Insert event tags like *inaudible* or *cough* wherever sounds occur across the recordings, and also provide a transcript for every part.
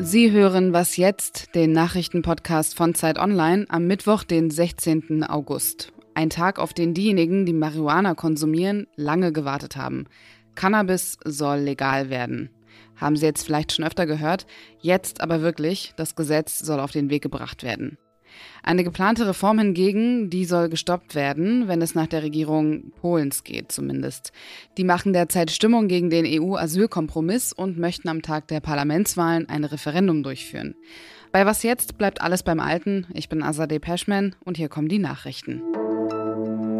Sie hören Was jetzt, den Nachrichtenpodcast von Zeit Online am Mittwoch, den 16. August. Ein Tag, auf den diejenigen, die Marihuana konsumieren, lange gewartet haben. Cannabis soll legal werden. Haben Sie jetzt vielleicht schon öfter gehört? Jetzt aber wirklich, das Gesetz soll auf den Weg gebracht werden. Eine geplante Reform hingegen, die soll gestoppt werden, wenn es nach der Regierung Polens geht zumindest. Die machen derzeit Stimmung gegen den EU-Asylkompromiss und möchten am Tag der Parlamentswahlen ein Referendum durchführen. Bei Was jetzt bleibt alles beim Alten. Ich bin Azadeh Peschman und hier kommen die Nachrichten.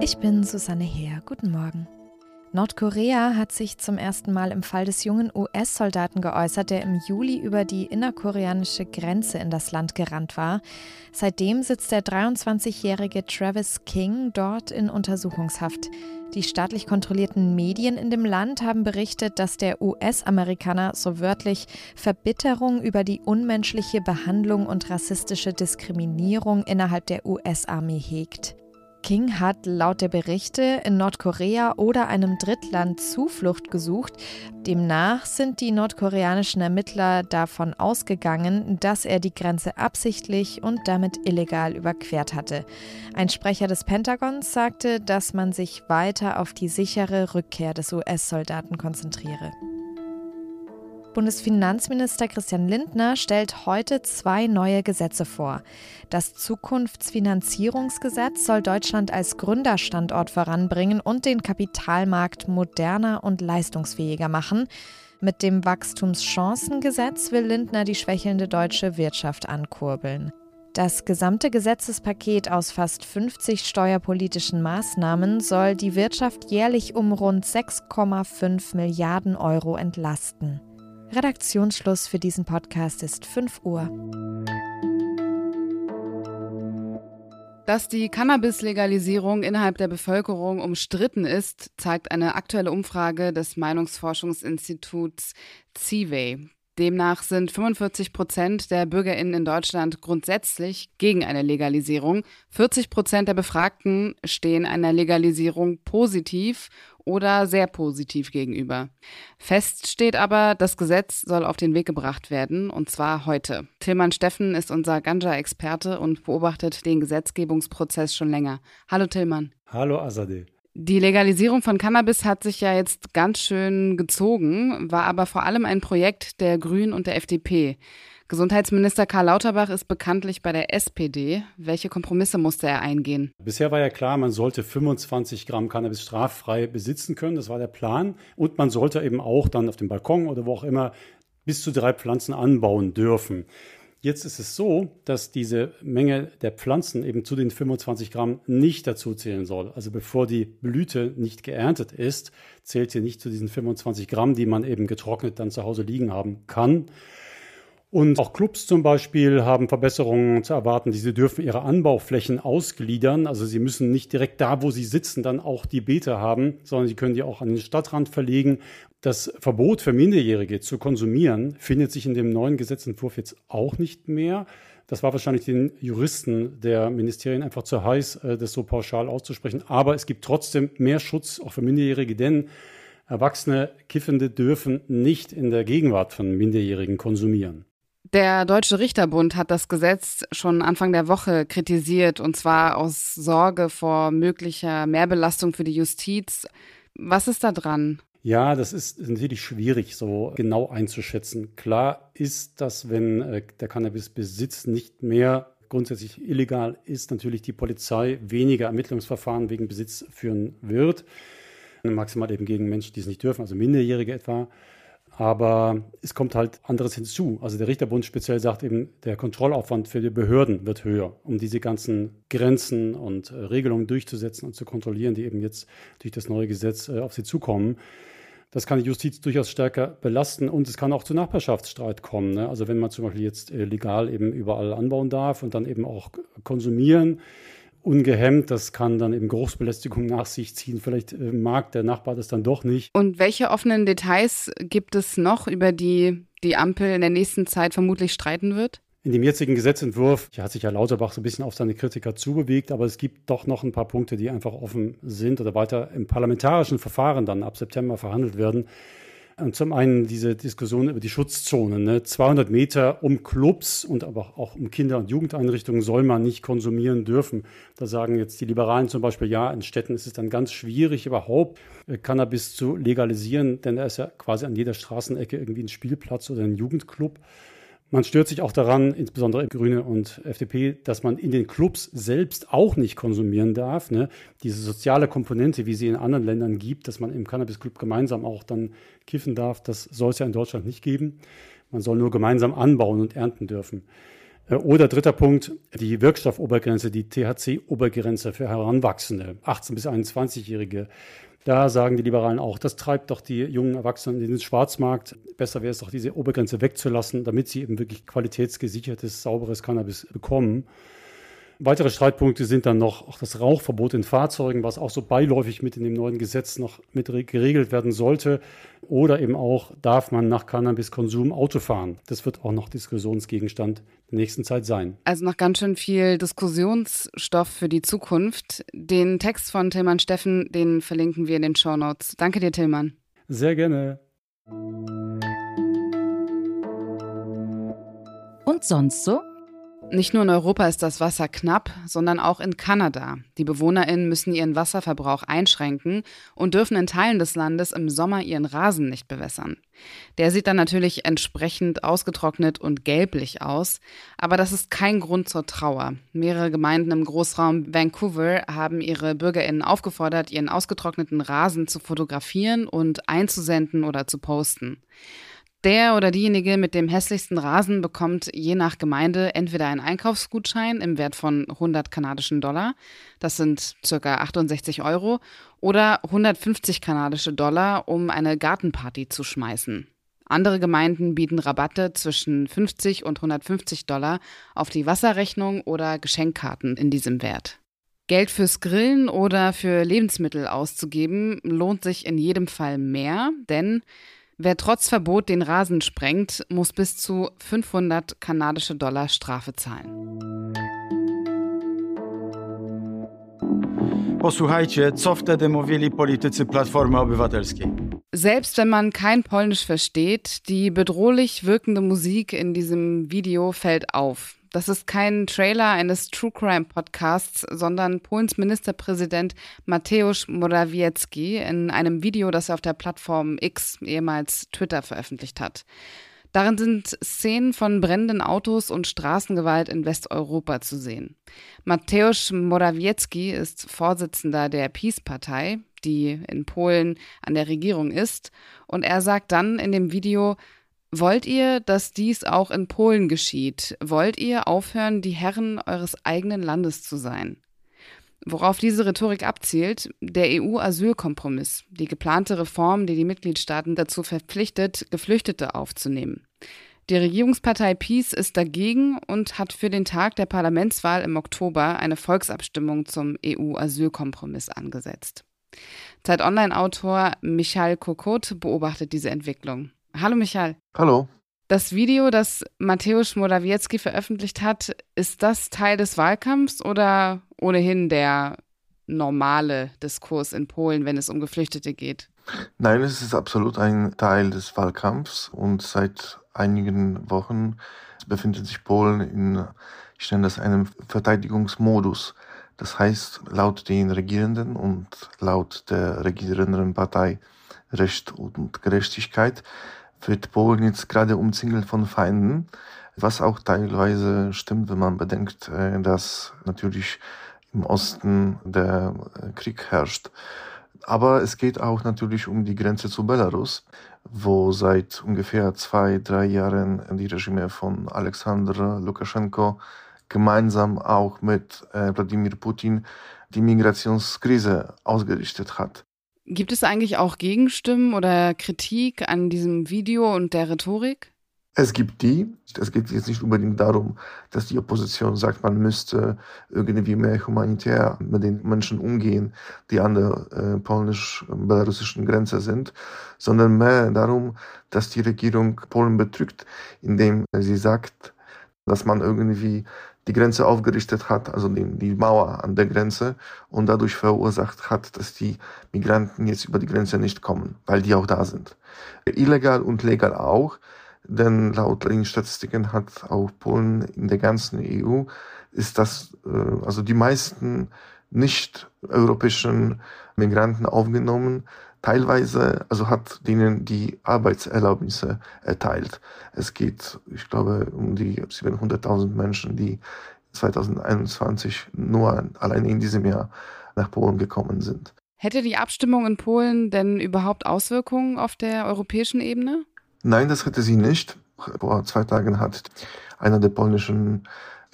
Ich bin Susanne Heer. Guten Morgen. Nordkorea hat sich zum ersten Mal im Fall des jungen US-Soldaten geäußert, der im Juli über die innerkoreanische Grenze in das Land gerannt war. Seitdem sitzt der 23-jährige Travis King dort in Untersuchungshaft. Die staatlich kontrollierten Medien in dem Land haben berichtet, dass der US-Amerikaner so wörtlich Verbitterung über die unmenschliche Behandlung und rassistische Diskriminierung innerhalb der US-Armee hegt. King hat laut der Berichte in Nordkorea oder einem Drittland Zuflucht gesucht. Demnach sind die nordkoreanischen Ermittler davon ausgegangen, dass er die Grenze absichtlich und damit illegal überquert hatte. Ein Sprecher des Pentagons sagte, dass man sich weiter auf die sichere Rückkehr des US-Soldaten konzentriere. Bundesfinanzminister Christian Lindner stellt heute zwei neue Gesetze vor. Das Zukunftsfinanzierungsgesetz soll Deutschland als Gründerstandort voranbringen und den Kapitalmarkt moderner und leistungsfähiger machen. Mit dem Wachstumschancengesetz will Lindner die schwächelnde deutsche Wirtschaft ankurbeln. Das gesamte Gesetzespaket aus fast 50 steuerpolitischen Maßnahmen soll die Wirtschaft jährlich um rund 6,5 Milliarden Euro entlasten. Redaktionsschluss für diesen Podcast ist 5 Uhr. Dass die Cannabis-Legalisierung innerhalb der Bevölkerung umstritten ist, zeigt eine aktuelle Umfrage des Meinungsforschungsinstituts CIVE. Demnach sind 45 Prozent der BürgerInnen in Deutschland grundsätzlich gegen eine Legalisierung. 40 Prozent der Befragten stehen einer Legalisierung positiv oder sehr positiv gegenüber. Fest steht aber, das Gesetz soll auf den Weg gebracht werden, und zwar heute. Tilman Steffen ist unser Ganja-Experte und beobachtet den Gesetzgebungsprozess schon länger. Hallo Tilman. Hallo Azadeh. Die Legalisierung von Cannabis hat sich ja jetzt ganz schön gezogen, war aber vor allem ein Projekt der Grünen und der FDP. Gesundheitsminister Karl Lauterbach ist bekanntlich bei der SPD. Welche Kompromisse musste er eingehen? Bisher war ja klar, man sollte 25 Gramm Cannabis straffrei besitzen können. Das war der Plan. Und man sollte eben auch dann auf dem Balkon oder wo auch immer bis zu drei Pflanzen anbauen dürfen. Jetzt ist es so, dass diese Menge der Pflanzen eben zu den 25 Gramm nicht dazu zählen soll. Also bevor die Blüte nicht geerntet ist, zählt sie nicht zu diesen 25 Gramm, die man eben getrocknet dann zu Hause liegen haben kann. Und auch Clubs zum Beispiel haben Verbesserungen zu erwarten. Diese dürfen ihre Anbauflächen ausgliedern. Also sie müssen nicht direkt da, wo sie sitzen, dann auch die Beete haben, sondern sie können die auch an den Stadtrand verlegen. Das Verbot für Minderjährige zu konsumieren findet sich in dem neuen Gesetzentwurf jetzt auch nicht mehr. Das war wahrscheinlich den Juristen der Ministerien einfach zu heiß, äh, das so pauschal auszusprechen. Aber es gibt trotzdem mehr Schutz auch für Minderjährige, denn Erwachsene Kiffende dürfen nicht in der Gegenwart von Minderjährigen konsumieren. Der Deutsche Richterbund hat das Gesetz schon Anfang der Woche kritisiert, und zwar aus Sorge vor möglicher Mehrbelastung für die Justiz. Was ist da dran? Ja, das ist natürlich schwierig so genau einzuschätzen. Klar ist, dass wenn äh, der Cannabisbesitz nicht mehr grundsätzlich illegal ist, natürlich die Polizei weniger Ermittlungsverfahren wegen Besitz führen wird. Maximal eben gegen Menschen, die es nicht dürfen, also Minderjährige etwa. Aber es kommt halt anderes hinzu. Also der Richterbund speziell sagt eben, der Kontrollaufwand für die Behörden wird höher, um diese ganzen Grenzen und äh, Regelungen durchzusetzen und zu kontrollieren, die eben jetzt durch das neue Gesetz äh, auf sie zukommen. Das kann die Justiz durchaus stärker belasten und es kann auch zu Nachbarschaftsstreit kommen. Ne? Also wenn man zum Beispiel jetzt äh, legal eben überall anbauen darf und dann eben auch konsumieren, ungehemmt. Das kann dann eben Geruchsbelästigung nach sich ziehen. Vielleicht äh, mag der Nachbar das dann doch nicht. Und welche offenen Details gibt es noch, über die die Ampel in der nächsten Zeit vermutlich streiten wird? In dem jetzigen Gesetzentwurf hat sich ja Lauterbach so ein bisschen auf seine Kritiker zubewegt, aber es gibt doch noch ein paar Punkte, die einfach offen sind oder weiter im parlamentarischen Verfahren dann ab September verhandelt werden. Und zum einen diese Diskussion über die Schutzzonen. Ne? 200 Meter um Clubs und aber auch um Kinder- und Jugendeinrichtungen soll man nicht konsumieren dürfen. Da sagen jetzt die Liberalen zum Beispiel, ja, in Städten ist es dann ganz schwierig, überhaupt äh, Cannabis zu legalisieren, denn da ist ja quasi an jeder Straßenecke irgendwie ein Spielplatz oder ein Jugendclub. Man stört sich auch daran, insbesondere Grüne und FDP, dass man in den Clubs selbst auch nicht konsumieren darf. Ne? Diese soziale Komponente, wie sie in anderen Ländern gibt, dass man im Cannabis-Club gemeinsam auch dann kiffen darf, das soll es ja in Deutschland nicht geben. Man soll nur gemeinsam anbauen und ernten dürfen. Äh, oder dritter Punkt, die Wirkstoffobergrenze, die THC-Obergrenze für Heranwachsende, 18- bis 21-Jährige. Da sagen die Liberalen auch, das treibt doch die jungen Erwachsenen in den Schwarzmarkt. Besser wäre es doch, diese Obergrenze wegzulassen, damit sie eben wirklich qualitätsgesichertes, sauberes Cannabis bekommen. Weitere Streitpunkte sind dann noch auch das Rauchverbot in Fahrzeugen, was auch so beiläufig mit in dem neuen Gesetz noch mit geregelt werden sollte. Oder eben auch, darf man nach Cannabiskonsum Auto fahren? Das wird auch noch Diskussionsgegenstand der nächsten Zeit sein. Also noch ganz schön viel Diskussionsstoff für die Zukunft. Den Text von Tillmann Steffen, den verlinken wir in den Show Notes. Danke dir, Tillmann. Sehr gerne. Und sonst so? Nicht nur in Europa ist das Wasser knapp, sondern auch in Kanada. Die BewohnerInnen müssen ihren Wasserverbrauch einschränken und dürfen in Teilen des Landes im Sommer ihren Rasen nicht bewässern. Der sieht dann natürlich entsprechend ausgetrocknet und gelblich aus, aber das ist kein Grund zur Trauer. Mehrere Gemeinden im Großraum Vancouver haben ihre BürgerInnen aufgefordert, ihren ausgetrockneten Rasen zu fotografieren und einzusenden oder zu posten. Der oder diejenige mit dem hässlichsten Rasen bekommt je nach Gemeinde entweder einen Einkaufsgutschein im Wert von 100 kanadischen Dollar, das sind circa 68 Euro, oder 150 kanadische Dollar, um eine Gartenparty zu schmeißen. Andere Gemeinden bieten Rabatte zwischen 50 und 150 Dollar auf die Wasserrechnung oder Geschenkkarten in diesem Wert. Geld fürs Grillen oder für Lebensmittel auszugeben lohnt sich in jedem Fall mehr, denn Wer trotz Verbot den Rasen sprengt, muss bis zu 500 kanadische Dollar Strafe zahlen. Posłuchajcie, co wtedy mówili politycy Platformy Obywatelskiej. Selbst wenn man kein Polnisch versteht, die bedrohlich wirkende Musik in diesem Video fällt auf. Das ist kein Trailer eines True Crime Podcasts, sondern Polens Ministerpräsident Mateusz Morawiecki in einem Video, das er auf der Plattform X, ehemals Twitter, veröffentlicht hat. Darin sind Szenen von brennenden Autos und Straßengewalt in Westeuropa zu sehen. Mateusz Morawiecki ist Vorsitzender der Peace-Partei, die in Polen an der Regierung ist, und er sagt dann in dem Video, Wollt ihr, dass dies auch in Polen geschieht? Wollt ihr aufhören, die Herren eures eigenen Landes zu sein? Worauf diese Rhetorik abzielt, der EU-Asylkompromiss, die geplante Reform, die die Mitgliedstaaten dazu verpflichtet, Geflüchtete aufzunehmen. Die Regierungspartei Peace ist dagegen und hat für den Tag der Parlamentswahl im Oktober eine Volksabstimmung zum EU-Asylkompromiss angesetzt. Zeit Online-Autor Michael Kokot beobachtet diese Entwicklung. Hallo Michael. Hallo. Das Video, das Mateusz Morawiecki veröffentlicht hat, ist das Teil des Wahlkampfs oder ohnehin der normale Diskurs in Polen, wenn es um Geflüchtete geht? Nein, es ist absolut ein Teil des Wahlkampfs und seit einigen Wochen befindet sich Polen in, ich nenne das einen Verteidigungsmodus. Das heißt, laut den Regierenden und laut der regierenden Partei Recht und Gerechtigkeit wird Polen jetzt gerade umzingelt von Feinden, was auch teilweise stimmt, wenn man bedenkt, äh, dass natürlich im Osten der äh, Krieg herrscht. Aber es geht auch natürlich um die Grenze zu Belarus, wo seit ungefähr zwei, drei Jahren die Regime von Alexander Lukaschenko gemeinsam auch mit äh, Wladimir Putin die Migrationskrise ausgerichtet hat. Gibt es eigentlich auch Gegenstimmen oder Kritik an diesem Video und der Rhetorik? Es gibt die. Es geht jetzt nicht unbedingt darum, dass die Opposition sagt, man müsste irgendwie mehr humanitär mit den Menschen umgehen, die an der äh, polnisch-belarussischen Grenze sind, sondern mehr darum, dass die Regierung Polen betrügt, indem sie sagt, dass man irgendwie die Grenze aufgerichtet hat, also die, die Mauer an der Grenze und dadurch verursacht hat, dass die Migranten jetzt über die Grenze nicht kommen, weil die auch da sind. Illegal und legal auch, denn laut den Statistiken hat auch Polen in der ganzen EU ist das, äh, also die meisten nicht europäischen Migranten aufgenommen, teilweise, also hat denen die Arbeitserlaubnisse erteilt. Es geht, ich glaube, um die 700.000 Menschen, die 2021 nur allein in diesem Jahr nach Polen gekommen sind. Hätte die Abstimmung in Polen denn überhaupt Auswirkungen auf der europäischen Ebene? Nein, das hätte sie nicht. Vor zwei Tagen hat einer der polnischen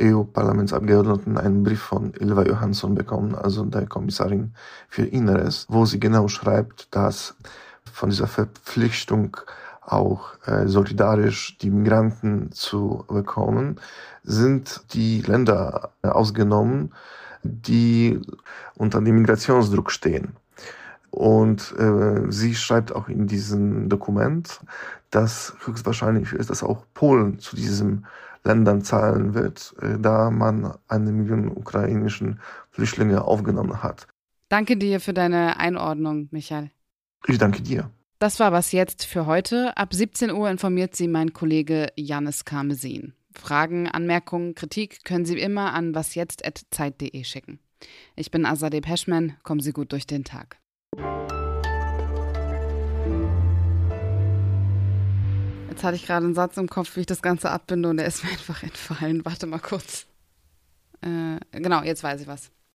EU-Parlamentsabgeordneten einen Brief von Ilva Johansson bekommen, also der Kommissarin für Inneres, wo sie genau schreibt, dass von dieser Verpflichtung auch äh, solidarisch die Migranten zu bekommen, sind die Länder äh, ausgenommen, die unter dem Migrationsdruck stehen. Und äh, sie schreibt auch in diesem Dokument, dass höchstwahrscheinlich ist, dass auch Polen zu diesem Ländern zahlen wird, äh, da man eine Million ukrainischen Flüchtlinge aufgenommen hat. Danke dir für deine Einordnung, Michael. Ich danke dir. Das war was jetzt für heute. Ab 17 Uhr informiert Sie mein Kollege Janis Karmesin. Fragen, Anmerkungen, Kritik können Sie immer an wasjetzt.zeit.de schicken. Ich bin Azadeh Peschman. Kommen Sie gut durch den Tag. Jetzt hatte ich gerade einen Satz im Kopf, wie ich das Ganze abbinde und der ist *laughs* mir einfach entfallen. Warte mal kurz. Äh, genau, jetzt weiß ich was.